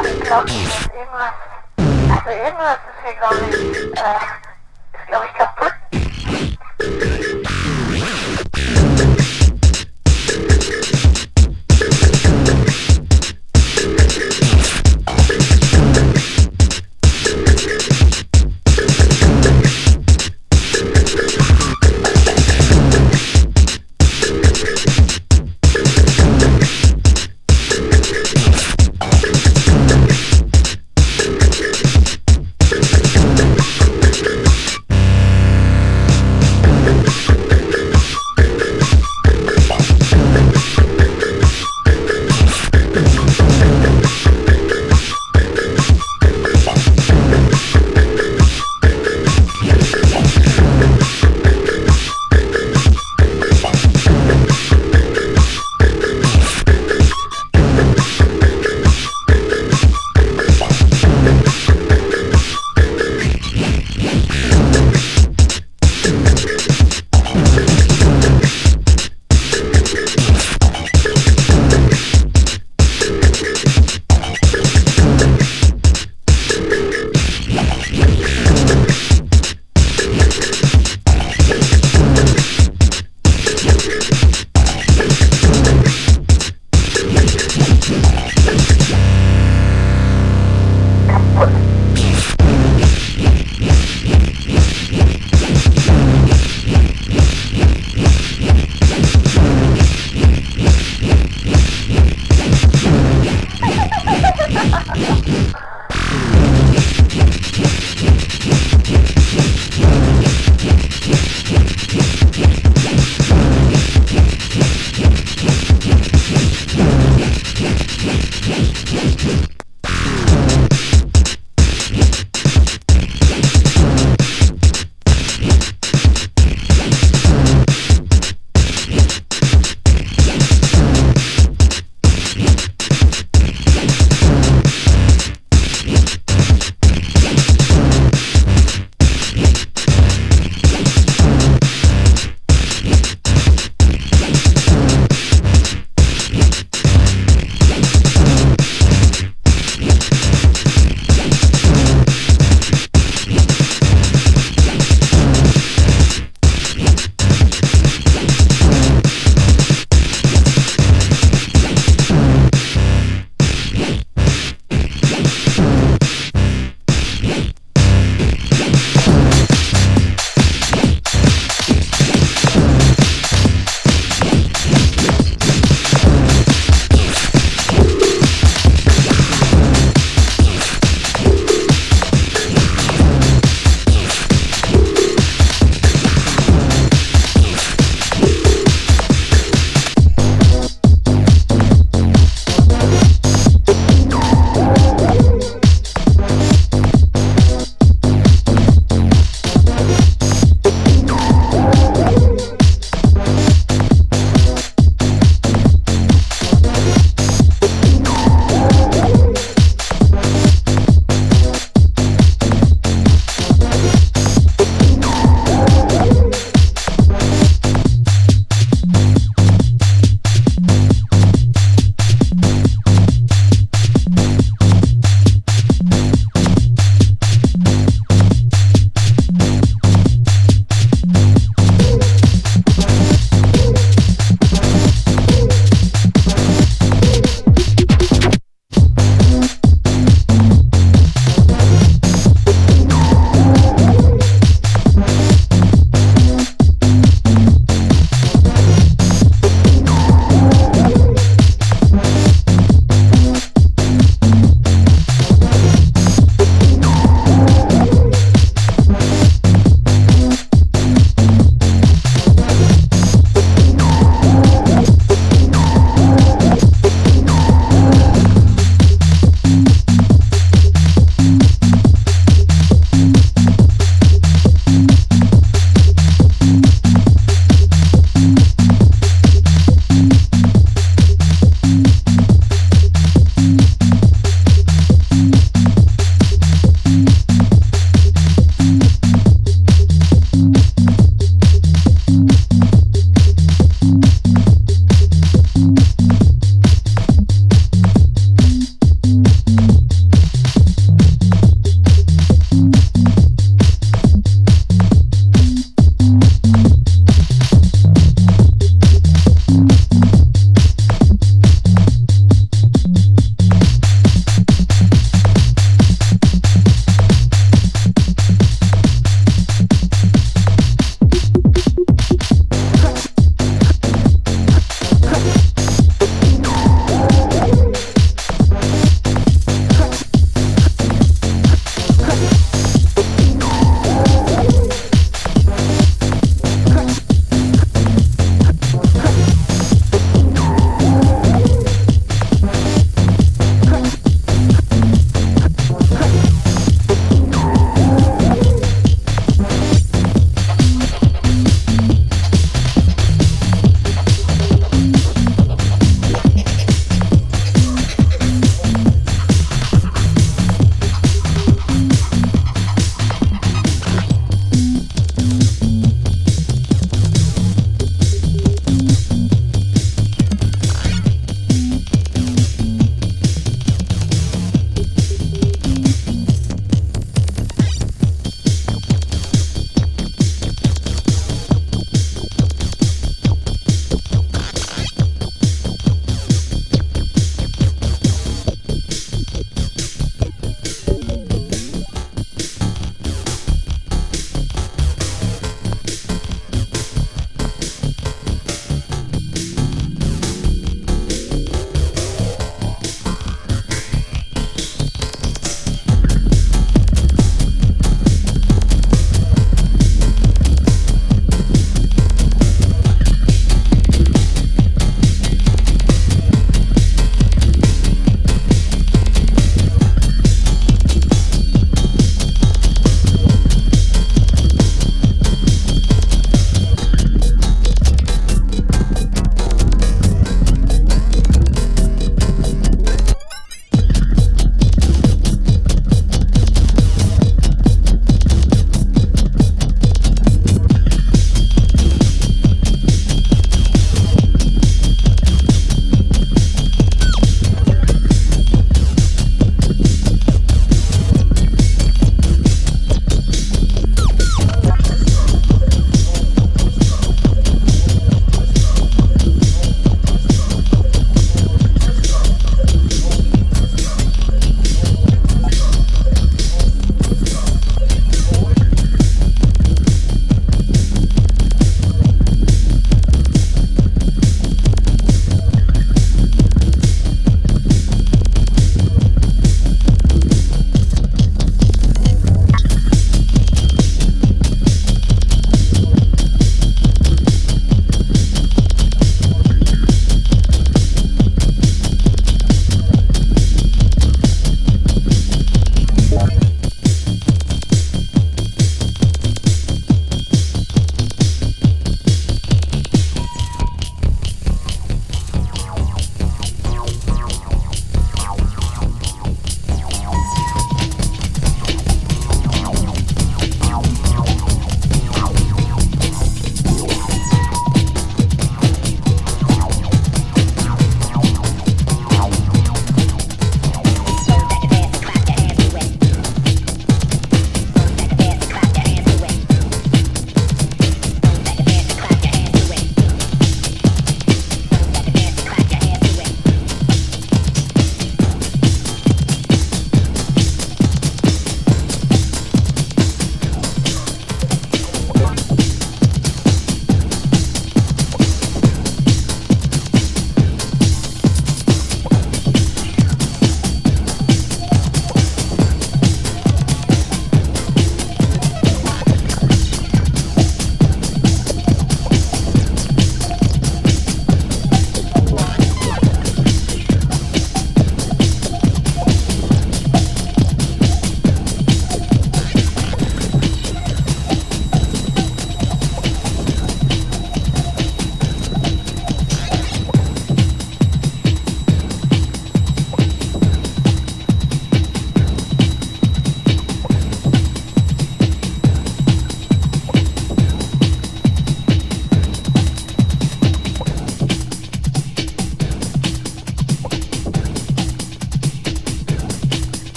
Ich glaube, irgendwas, also irgendwas ist hier, glaube ich, äh, ist, glaube ich, kaputt.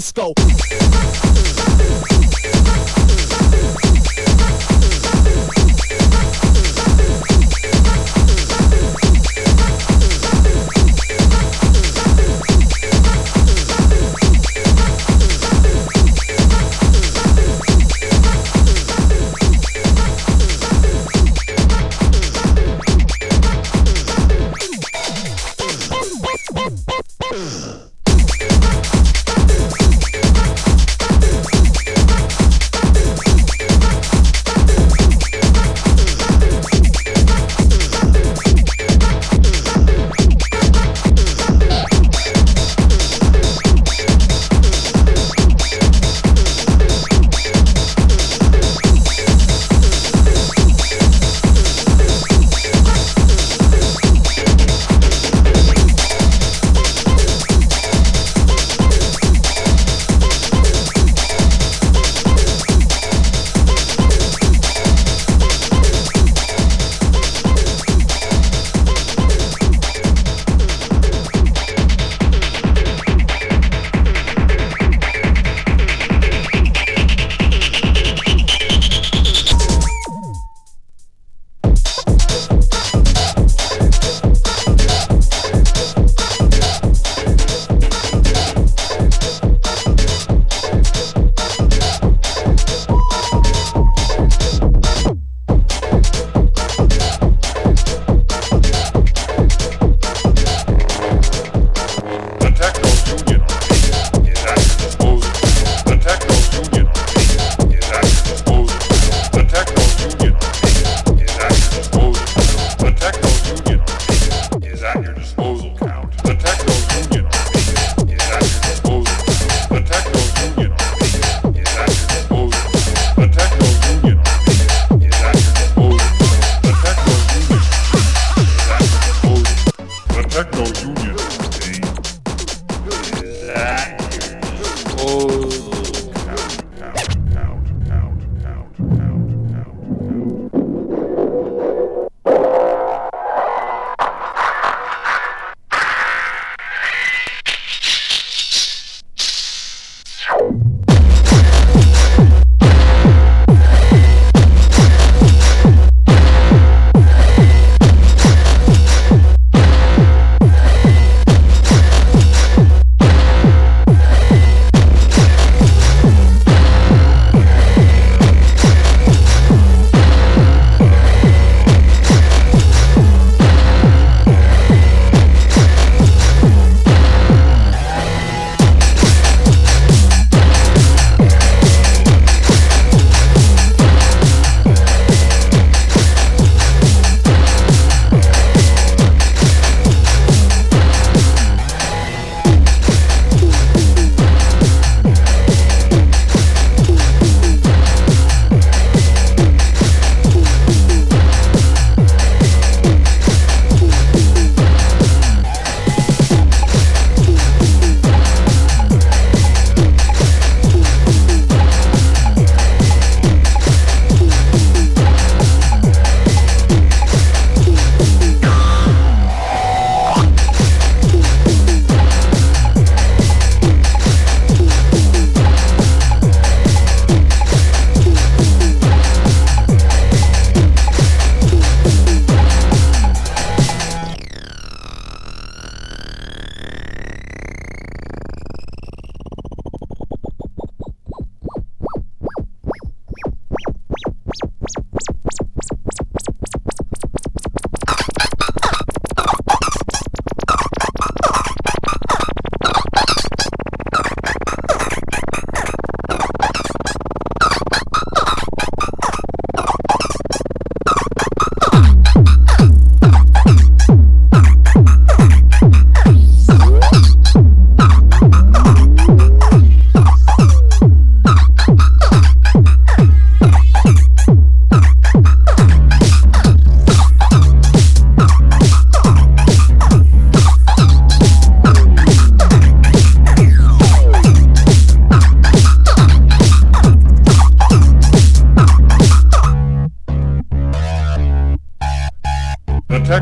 Rock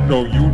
disco. Union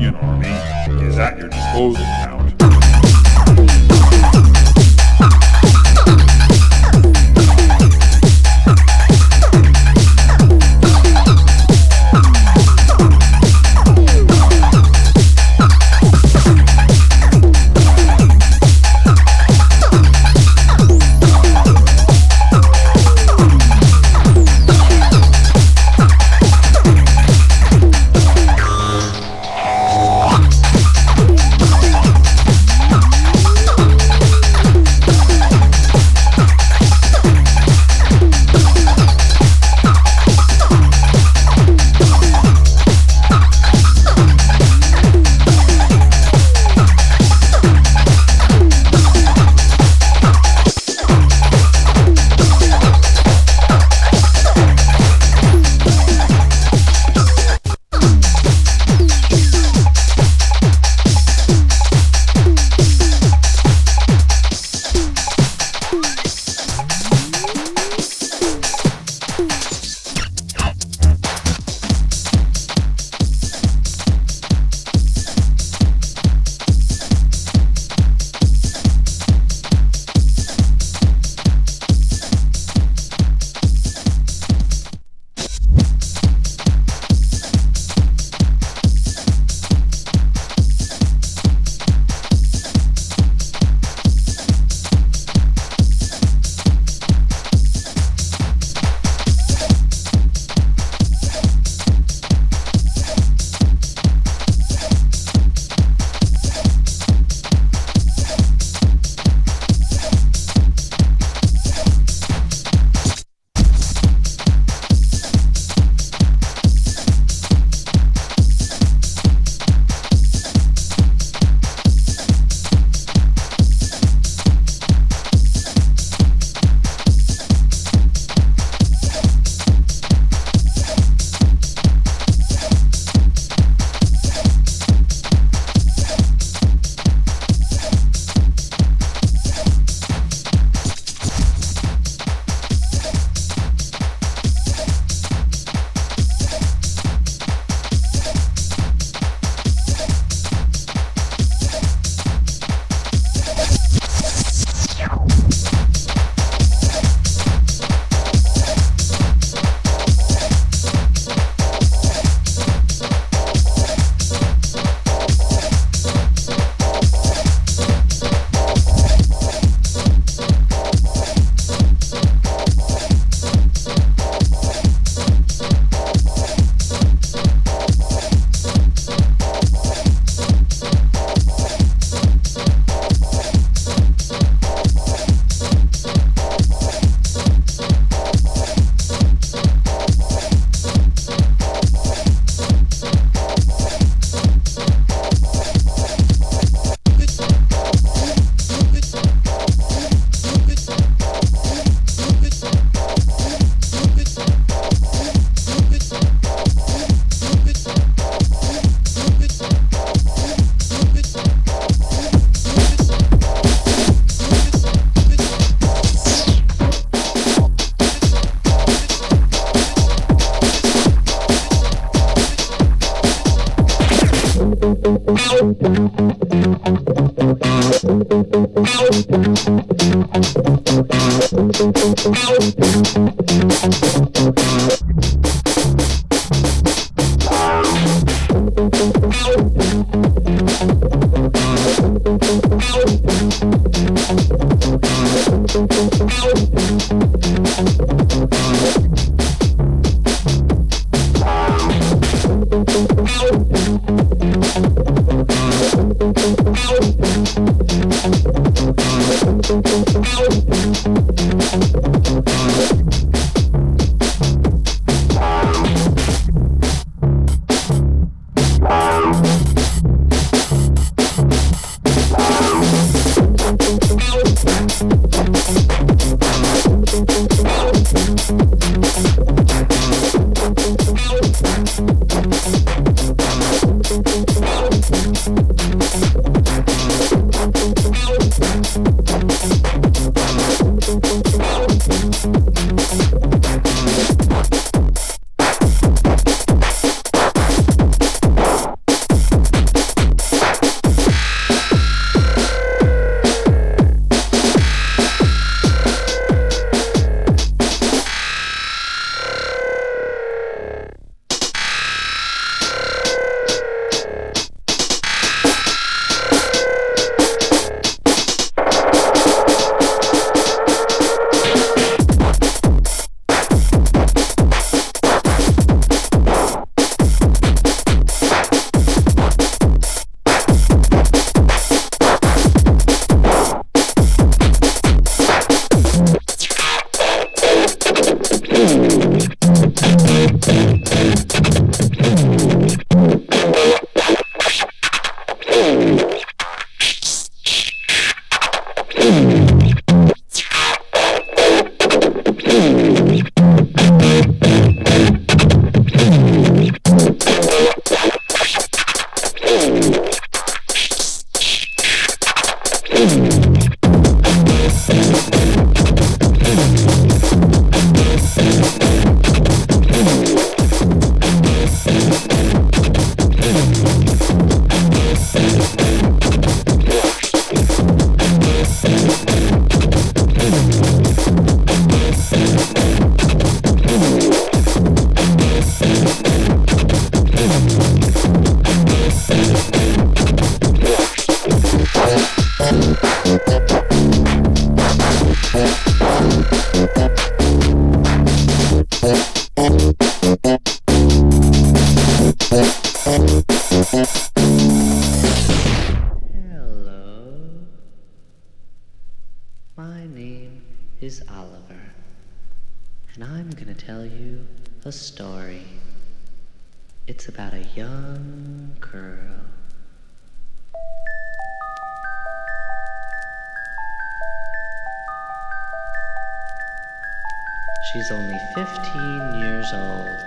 She's only 15 years old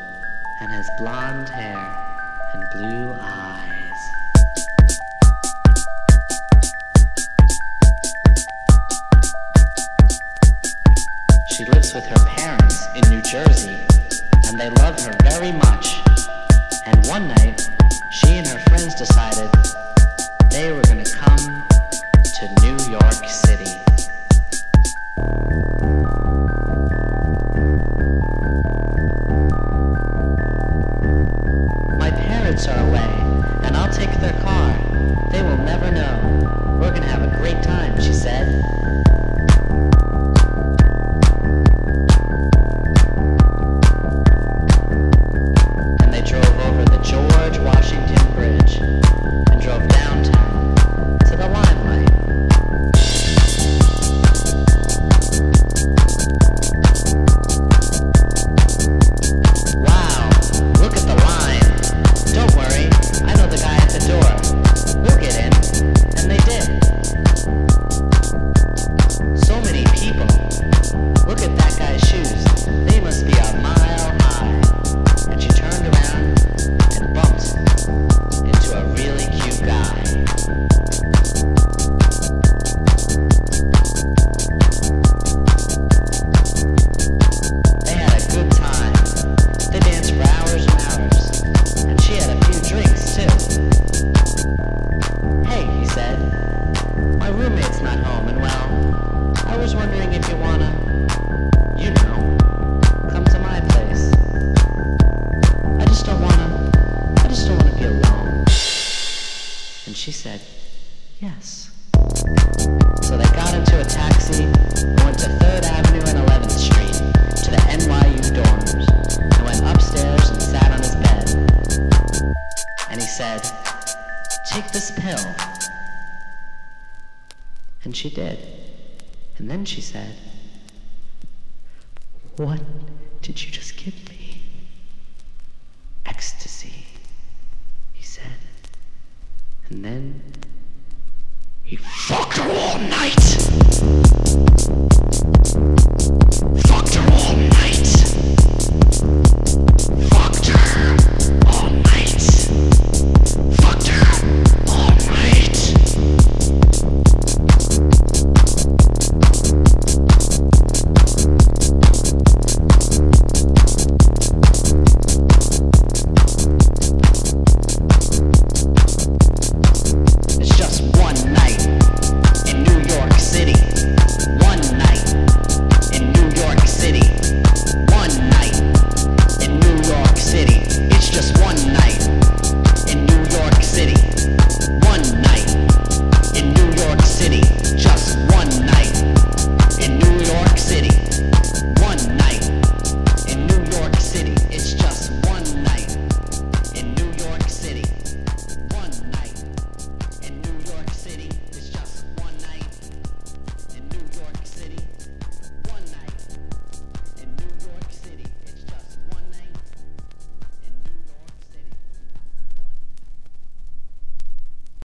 and has blonde hair and blue eyes. She lives with her parents in New Jersey and they love her very much. And one night, she and her friends decided they were going to come to New York City.